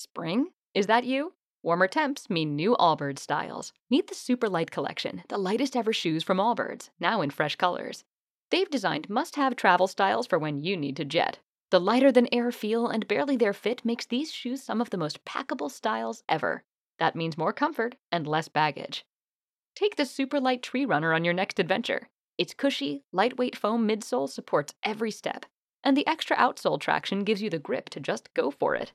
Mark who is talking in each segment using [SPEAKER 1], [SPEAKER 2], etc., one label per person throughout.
[SPEAKER 1] Spring? Is that you? Warmer temps mean new Allbirds styles. Meet the Super Light Collection, the lightest ever shoes from Allbirds, now in fresh colors. They've designed must have travel styles for when you need to jet. The lighter than air feel and barely there fit makes these shoes some of the most packable styles ever. That means more comfort and less baggage. Take the Super Light Tree Runner on your next adventure. Its cushy, lightweight foam midsole supports every step, and the extra outsole traction gives you the grip to just go for it.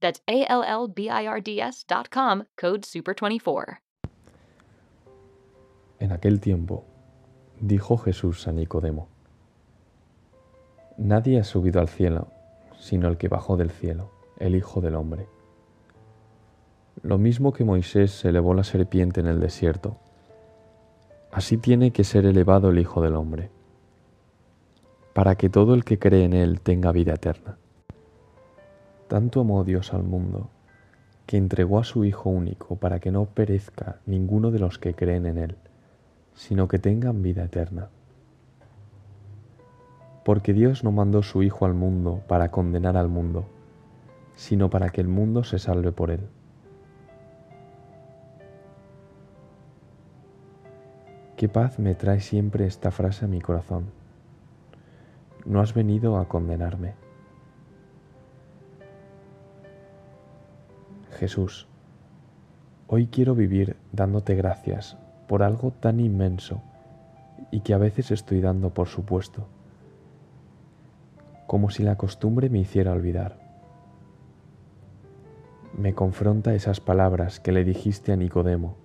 [SPEAKER 1] That's A-L-L-B-I-R-D-S dot com, code SUPER24.
[SPEAKER 2] En aquel tiempo, dijo Jesús a Nicodemo, Nadie ha subido al cielo, sino el que bajó del cielo, el Hijo del Hombre. Lo mismo que Moisés elevó la serpiente en el desierto, así tiene que ser elevado el Hijo del Hombre, para que todo el que cree en él tenga vida eterna. Tanto amó Dios al mundo, que entregó a su Hijo único para que no perezca ninguno de los que creen en Él, sino que tengan vida eterna. Porque Dios no mandó su Hijo al mundo para condenar al mundo, sino para que el mundo se salve por Él. Qué paz me trae siempre esta frase a mi corazón. No has venido a condenarme Jesús, hoy quiero vivir dándote gracias por algo tan inmenso y que a veces estoy dando por supuesto, como si la costumbre me hiciera olvidar. Me confronta esas palabras que le dijiste a Nicodemo,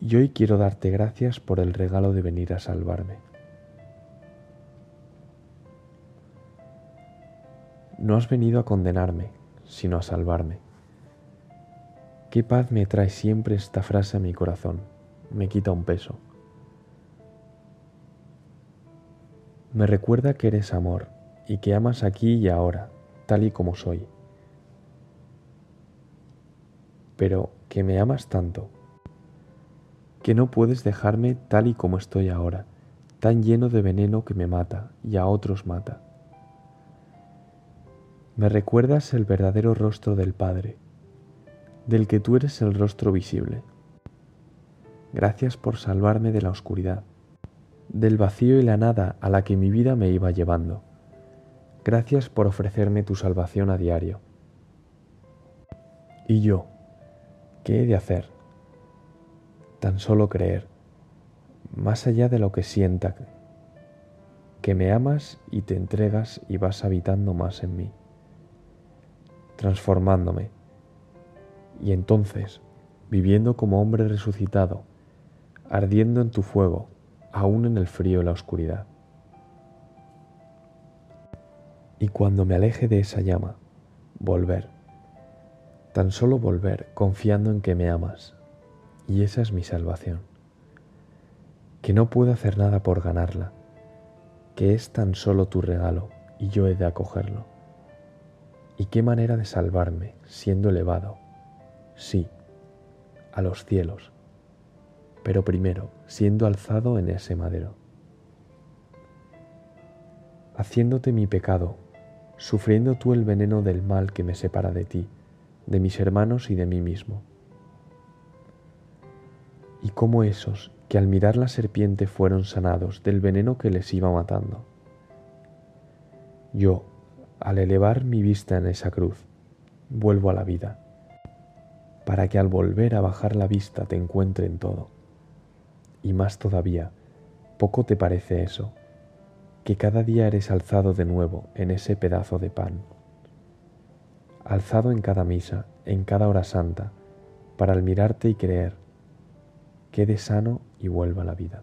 [SPEAKER 2] y hoy quiero darte gracias por el regalo de venir a salvarme. No has venido a condenarme, sino a salvarme. Qué paz me trae siempre esta frase a mi corazón, me quita un peso. Me recuerda que eres amor y que amas aquí y ahora, tal y como soy. Pero que me amas tanto, que no puedes dejarme tal y como estoy ahora, tan lleno de veneno que me mata y a otros mata. Me recuerdas el verdadero rostro del Padre, del que tú eres el rostro visible. Gracias por salvarme de la oscuridad, del vacío y la nada a la que mi vida me iba llevando. Gracias por ofrecerme tu salvación a diario. ¿Y yo? ¿Qué he de hacer? Tan solo creer, más allá de lo que sienta, que me amas y te entregas y vas habitando más en mí, transformándome y entonces, viviendo como hombre resucitado, ardiendo en tu fuego, aún en el frío y la oscuridad. Y cuando me aleje de esa llama, volver, tan solo volver confiando en que me amas, y esa es mi salvación, que no puedo hacer nada por ganarla, que es tan solo tu regalo y yo he de acogerlo. Y qué manera de salvarme siendo elevado sí, a los cielos, pero primero siendo alzado en ese madero, haciéndote mi pecado, sufriendo tú el veneno del mal que me separa de ti, de mis hermanos y de mí mismo. Y como esos que al mirar la serpiente fueron sanados del veneno que les iba matando. Yo, al elevar mi vista en esa cruz, vuelvo a la vida para que al volver a bajar la vista te encuentre en todo. Y más todavía, poco te parece eso, que cada día eres alzado de nuevo en ese pedazo de pan, alzado en cada misa, en cada hora santa, para al mirarte y creer, quede sano y vuelva a la vida.